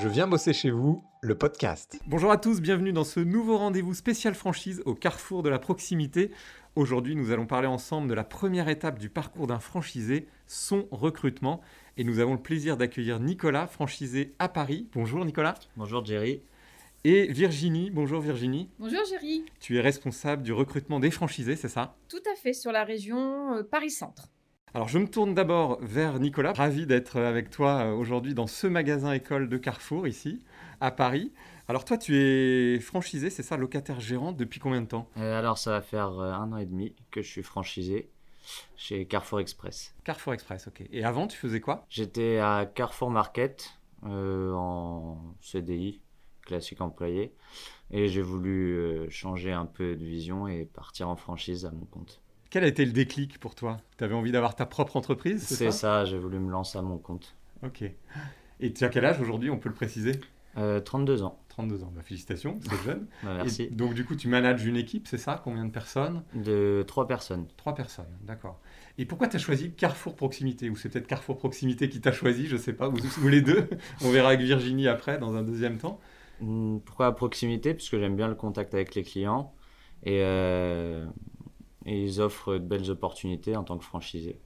Je viens bosser chez vous, le podcast. Bonjour à tous, bienvenue dans ce nouveau rendez-vous spécial franchise au carrefour de la proximité. Aujourd'hui, nous allons parler ensemble de la première étape du parcours d'un franchisé, son recrutement. Et nous avons le plaisir d'accueillir Nicolas, franchisé à Paris. Bonjour Nicolas. Bonjour Jerry. Et Virginie. Bonjour Virginie. Bonjour Jerry. Tu es responsable du recrutement des franchisés, c'est ça? Tout à fait, sur la région euh, Paris-Centre. Alors je me tourne d'abord vers Nicolas. Ravi d'être avec toi euh, aujourd'hui dans ce magasin école de Carrefour ici à Paris. Alors toi tu es franchisé, c'est ça, locataire gérant depuis combien de temps? Euh, alors ça va faire euh, un an et demi que je suis franchisé chez Carrefour Express. Carrefour Express, ok. Et avant tu faisais quoi? J'étais à Carrefour Market euh, en CDI, classique employé, et j'ai voulu euh, changer un peu de vision et partir en franchise à mon compte. Quel a été le déclic pour toi? Tu avais envie d'avoir ta propre entreprise, c'est ça, ça, j'ai voulu me lancer à mon compte. Ok. Et tu as quel âge aujourd'hui, on peut le préciser? Euh, 32 ans, 32 ans. Bah, félicitations, c'est jeune. Bah, Et merci. donc du coup tu manages une équipe, c'est ça? Combien de personnes? De trois personnes. Trois personnes, d'accord. Et pourquoi tu as choisi Carrefour Proximité? Ou c'est peut-être Carrefour Proximité qui t'a choisi, je sais pas, ou, ou les deux On verra avec Virginie après, dans un deuxième temps. Hmm, Pourquoi à proximité? Parce que j'aime bien le contact avec les clients et, euh, et ils offrent de belles opportunités en tant que franchisé.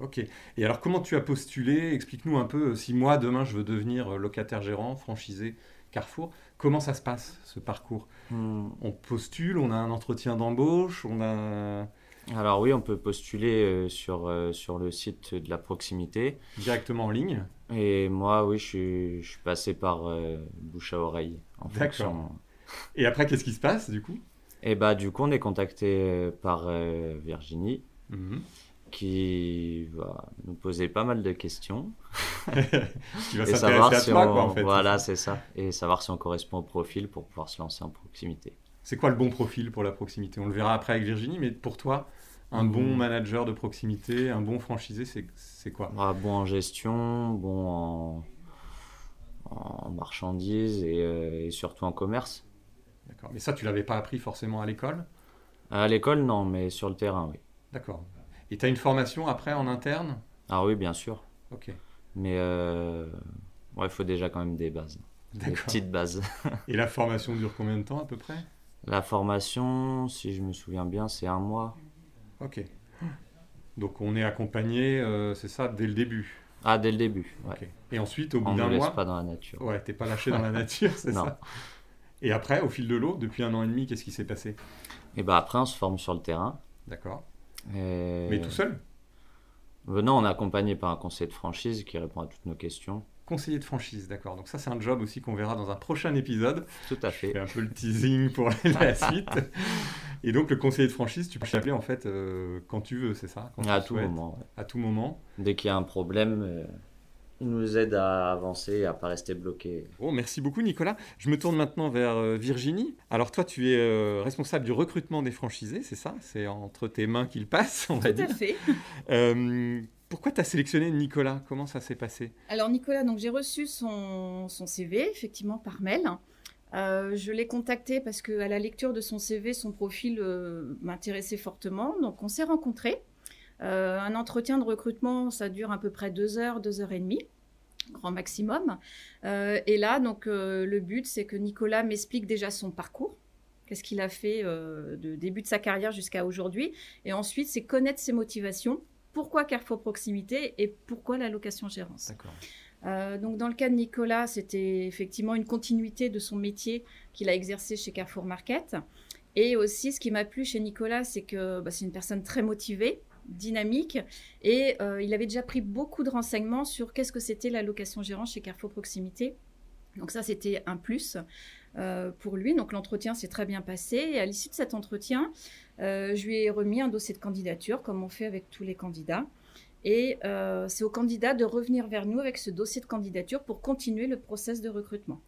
Ok. Et alors comment tu as postulé? Explique-nous un peu, euh, si moi demain je veux devenir euh, locataire gérant, franchisé Carrefour, comment ça se passe ce parcours? Hmm, On postule, on a un entretien d'embauche, on a Alors oui, on peut postuler euh, sur, sur le site de la proximité. directement en ligne? Et moi, oui, je suis, je suis passé par euh, bouche à oreille. D'accord. fonction. Et après qu'est-ce qui se passe du coup? Et bah du coup, on est contacté euh, par euh, Virginie Mhm. qui va nous poser pas mal de questions. Qui va et savoir à si toi on... quoi en fait. Voilà, c'est ça. Et savoir si on correspond au profil pour pouvoir se lancer en proximité. C'est quoi le bon profil pour la proximité? On le verra après avec Virginie, mais pour toi, un Mhm. bon manager de proximité, un bon franchisé, c'est quoi? Voilà, bon en gestion, bon en, en marchandises et, euh, et surtout en commerce. D'accord. Mais ça, tu l'avais pas appris forcément à l'école? À l'école, non, mais sur le terrain, oui. D'accord. Et tu as une formation après en interne? Ah oui, bien sûr. Ok. Mais euh, ouais, il faut déjà quand même des bases. Des petites bases. Et la formation dure combien de temps à peu près? La formation, si je me souviens bien, c'est un mois. Ok. Donc on est accompagné, euh, c'est ça, dès le début? Ah, dès le début. Ouais. Et ensuite, au bout On ne d'un nous laisse mois, pas dans la nature. ouais, t'es pas lâché dans la nature, c'est Non. ça? Et après, au fil de l'eau, depuis un an et demi, qu'est-ce qui s'est passé? Et bah après, on se forme sur le terrain. D'accord. Et... Mais tout seul? Euh, Non, on est accompagné par un conseiller de franchise qui répond à toutes nos questions. Conseiller de franchise, d'accord. Donc ça, c'est un job aussi qu'on verra dans un prochain épisode. Tout à Je fait. fais un peu le teasing pour la suite. Et donc, le conseiller de franchise, tu peux l'appeler en fait euh, quand tu veux, c'est ça? Quand À tout souhaites, moment. ouais. À tout moment. Dès qu'il y a un problème, euh, il nous aide à avancer et à pas rester bloqué. Oh, merci beaucoup, Nicolas. Je me tourne maintenant vers euh, Virginie. Alors, toi, tu es euh, responsable du recrutement des franchisés, c'est ça? C'est entre tes mains qu'il passe, on va Tout à dire. fait. Euh, pourquoi tu as sélectionné Nicolas? Comment ça s'est passé? Alors Nicolas, donc j'ai reçu son, son CV effectivement par mail. Euh, je l'ai contacté parce que à la lecture de son CV, son profil euh, m'intéressait fortement. Donc on s'est rencontrés. Euh, un entretien de recrutement, ça dure à peu près deux heures, deux heures et demie, grand maximum. Euh, et là, donc euh, le but, c'est que Nicolas m'explique déjà son parcours. Qu'est-ce qu'il a fait de début de sa carrière jusqu'à aujourd'hui. Et ensuite, c'est connaître ses motivations. Pourquoi Carrefour Proximité et pourquoi la location gérance D'accord. euh, donc dans le cas de Nicolas, c'était effectivement une continuité de son métier qu'il a exercé chez Carrefour Market. Et aussi, ce qui m'a plu chez Nicolas, c'est que bah, c'est une personne très motivée, dynamique, et euh, il avait déjà pris beaucoup de renseignements sur qu'est-ce que c'était la location gérante chez Carrefour Proximité. Donc ça, c'était un plus euh, pour lui. Donc l'entretien s'est très bien passé. Et à l'issue de cet entretien, euh, je lui ai remis un dossier de candidature, comme on fait avec tous les candidats. Et c'est au candidat de revenir vers nous avec ce dossier de candidature pour continuer le process de recrutement.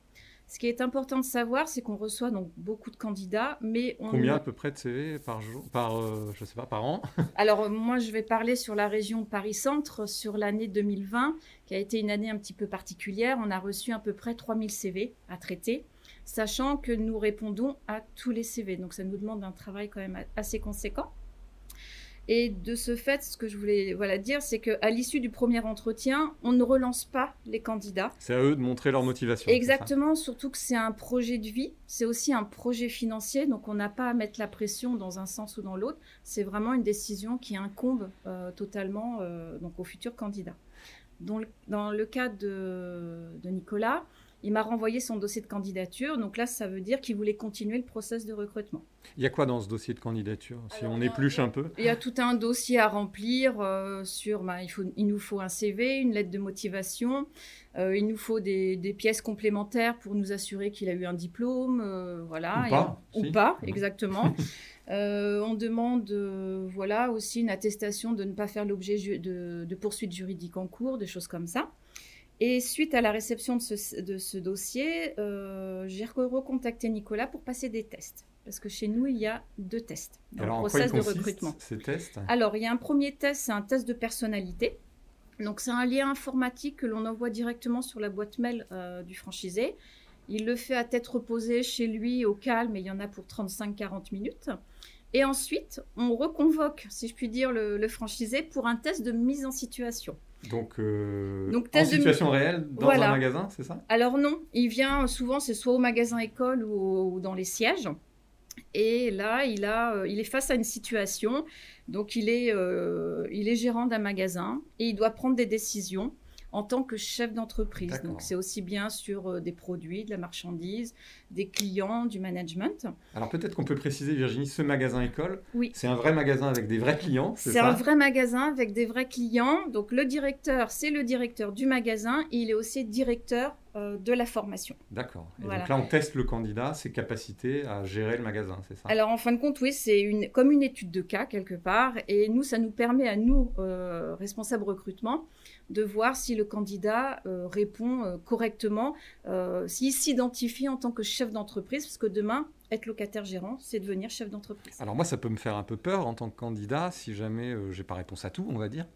Ce qui est important de savoir, c'est qu'on reçoit donc beaucoup de candidats, mais on... Combien à peu près de CV par jour Par, euh, je sais pas, par an? Alors euh, moi, je vais parler sur la région Paris-Centre, sur l'année 2020, qui a été une année un petit peu particulière. On a reçu à peu près 3000 CV à traiter, sachant que nous répondons à tous les CV. Donc ça nous demande un travail quand même assez conséquent. Et de ce fait, ce que je voulais voilà, dire, c'est qu'à l'issue du premier entretien, on ne relance pas les candidats. C'est à eux de montrer leur motivation. Exactement, surtout que c'est un projet de vie, c'est aussi un projet financier, donc on n'a pas à mettre la pression dans un sens ou dans l'autre. C'est vraiment une décision qui incombe euh, totalement euh, donc aux futurs candidats. Dans le, dans le cas de, de Nicolas, il m'a renvoyé son dossier de candidature. Donc là, ça veut dire qu'il voulait continuer le process de recrutement. Il y a quoi dans ce dossier de candidature Si on épluche un peu. Il y a tout un dossier à remplir euh, sur. Bah, il, faut, il nous faut un CV, une lettre de motivation. Euh, il nous faut des, pièces complémentaires pour nous assurer qu'il a eu un diplôme. Euh, voilà. Ou pas. Ou pas, exactement. on demande voilà, aussi une attestation de ne pas faire l'objet de, de poursuites juridiques en cours, des choses comme ça. Et suite à la réception de ce, dossier, euh, j'ai recontacté Nicolas pour passer des tests. Parce que chez nous, il y a deux tests dans Alors, le process de recrutement. Ces tests? Alors, il y a un premier test, c'est un test de personnalité. Donc, c'est un lien informatique que l'on envoie directement sur la boîte mail euh, du franchisé. Il le fait à tête reposée chez lui, au calme, et il y en a pour 35-40 minutes. Et ensuite, on reconvoque, si je puis dire, le franchisé pour un test de mise en situation. Donc, euh, en situation réelle dans un magasin, c'est ça? Alors non, il vient souvent, c'est soit au magasin école ou, dans les sièges. Et là, il, a, euh, il est face à une situation. Donc, il est, euh, il est gérant d'un magasin et il doit prendre des décisions en tant que chef d'entreprise. Donc c'est aussi bien sur euh, des produits, de la marchandise, des clients, du management. Alors peut-être qu'on peut préciser, Virginie, ce magasin école, oui. c'est un vrai magasin avec des vrais clients. C'est un vrai magasin avec des vrais clients. Donc le directeur, c'est le directeur du magasin et il est aussi directeur de la formation. D'accord. Et donc là, on teste le candidat, ses capacités à gérer le magasin, c'est ça? Alors en fin de compte, oui, c'est une, comme une étude de cas quelque part. Et nous, ça nous permet à nous, euh, responsables recrutement, de voir si le candidat euh, répond euh, correctement, euh, s'il s'identifie en tant que chef d'entreprise, parce que demain, être locataire gérant, c'est devenir chef d'entreprise. Alors moi, ça peut me faire un peu peur en tant que candidat, si jamais j'ai pas réponse à tout, on va dire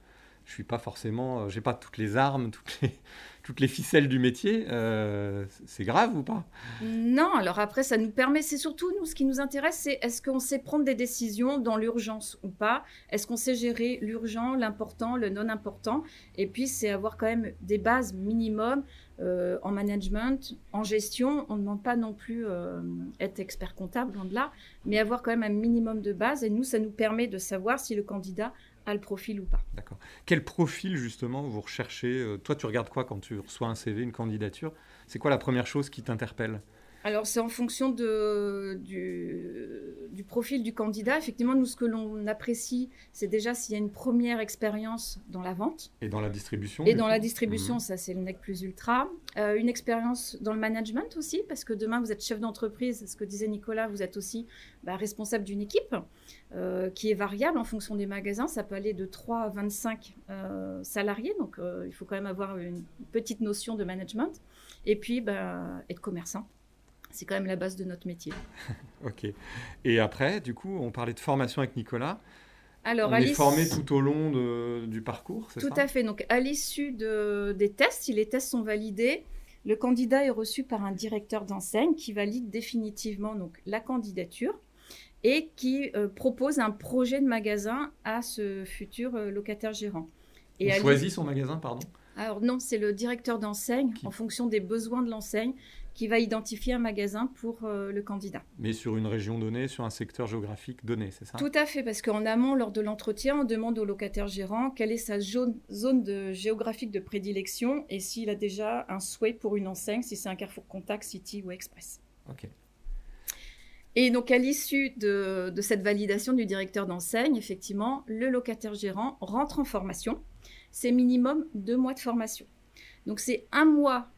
je suis pas forcément, euh, j'ai pas toutes les armes, toutes les, ficelles du métier. Euh, c'est grave ou pas? Non, alors après, ça nous permet, c'est surtout nous, ce qui nous intéresse, c'est est-ce qu'on sait prendre des décisions dans l'urgence ou pas? Est-ce qu'on sait gérer l'urgent, l'important, le non important? Et puis, c'est avoir quand même des bases minimum euh, en management, en gestion. On ne demande pas non plus être expert comptable, loin de là, mais avoir quand même un minimum de base. Et nous, ça nous permet de savoir si le candidat a le profil ou pas. D'accord. Quel profil justement vous recherchez? Euh, Toi, tu regardes quoi quand tu reçois un CV, une candidature? C'est quoi la première chose qui t'interpelle? Alors, c'est en fonction de, du, profil du candidat. Effectivement, nous, ce que l'on apprécie, c'est déjà s'il y a une première expérience dans la vente. Et dans la distribution. Et dans la distribution, mmh. ça, c'est le NEC plus ultra. Euh, une expérience dans le management aussi, parce que demain, vous êtes chef d'entreprise. Ce que disait Nicolas, vous êtes aussi bah, responsable d'une équipe euh, qui est variable en fonction des magasins. Ça peut aller de 3 à 25 euh, salariés. Donc, il faut quand même avoir une petite notion de management. Et puis, bah, être commerçant c'est quand même la base de notre métier. ok. Et après, du coup, on parlait de formation avec Nicolas. Alors, on est formé tout au long du parcours, c'est ça Tout à fait. Donc, à l'issue de, des tests, si les tests sont validés, le candidat est reçu par un directeur d'enseigne qui valide définitivement donc, la candidature et qui euh, propose un projet de magasin à ce futur euh, locataire gérant. Et on choisit son magasin, pardon? Alors non, c'est le directeur d'enseigne, en fonction des besoins de l'enseigne, qui va identifier un magasin pour euh, le candidat. Mais sur une région donnée, sur un secteur géographique donné, c'est ça? Tout à fait, parce qu'en amont, lors de l'entretien, on demande au locataire gérant quelle est sa zone, de, géographique de prédilection et s'il a déjà un souhait pour une enseigne, si c'est un Carrefour Contact, City ou Express. Ok. Et donc, à l'issue de, de cette validation du directeur d'enseigne, effectivement, le locataire gérant rentre en formation. C'est minimum deux mois de formation. Donc, c'est un mois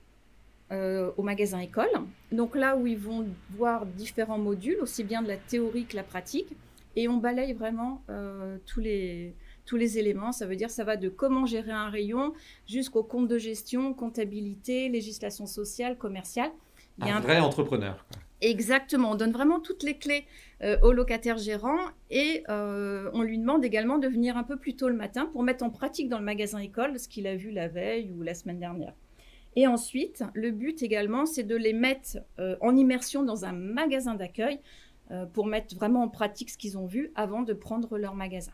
euh, au magasin école. Donc là où ils vont voir différents modules, aussi bien de la théorie que la pratique, et on balaye vraiment euh, tous les tous les éléments. Ça veut dire ça va de comment gérer un rayon jusqu'au compte de gestion, comptabilité, législation sociale, commerciale. Il y a un, vrai entrepreneur. Exactement. On donne vraiment toutes les clés euh, au locataire gérant et on lui demande également de venir un peu plus tôt le matin pour mettre en pratique dans le magasin école ce qu'il a vu la veille ou la semaine dernière. Et ensuite, le but également, c'est de les mettre euh, en immersion dans un magasin d'accueil euh, pour mettre vraiment en pratique ce qu'ils ont vu avant de prendre leur magasin.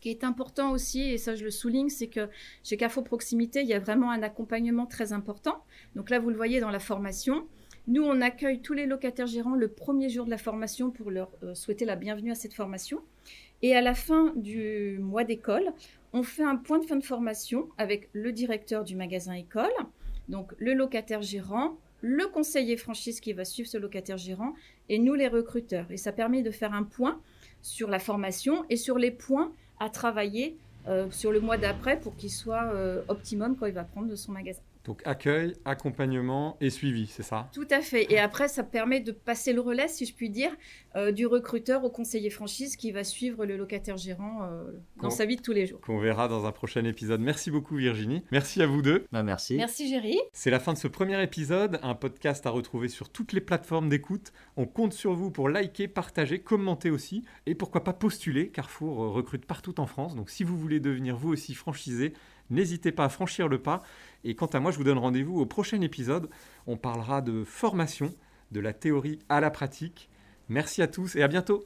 qui est important aussi, et ça je le souligne, c'est que chez Carrefour Proximité, il y a vraiment un accompagnement très important. Donc là, vous le voyez dans la formation. Nous, on accueille tous les locataires gérants le premier jour de la formation pour leur euh, souhaiter la bienvenue à cette formation. Et à la fin du mois d'école, on fait un point de fin de formation avec le directeur du magasin école, donc le locataire gérant, le conseiller franchise qui va suivre ce locataire gérant et nous les recruteurs. Et ça permet de faire un point sur la formation et sur les points à travailler euh, sur le mois d'après pour qu'il soit euh, optimum quand il va prendre de son magasin. Donc accueil, accompagnement et suivi, c'est ça? Tout à fait. Et après, ça permet de passer le relais, si je puis dire, euh, du recruteur au conseiller franchise qui va suivre le locataire gérant euh, dans sa vie de tous les jours. Qu'on verra dans un prochain épisode. Merci beaucoup Virginie. Merci à vous deux. Bah, merci. Merci Géry. C'est la fin de ce premier épisode, un podcast à retrouver sur toutes les plateformes d'écoute. On compte sur vous pour liker, partager, commenter aussi et pourquoi pas postuler. Carrefour recrute partout en France. Donc si vous voulez devenir vous aussi franchisé, N'hésitez pas à franchir le pas. Et quant à moi, je vous donne rendez-vous au prochain épisode. On parlera de formation, de la théorie à la pratique. Merci à tous et à bientôt.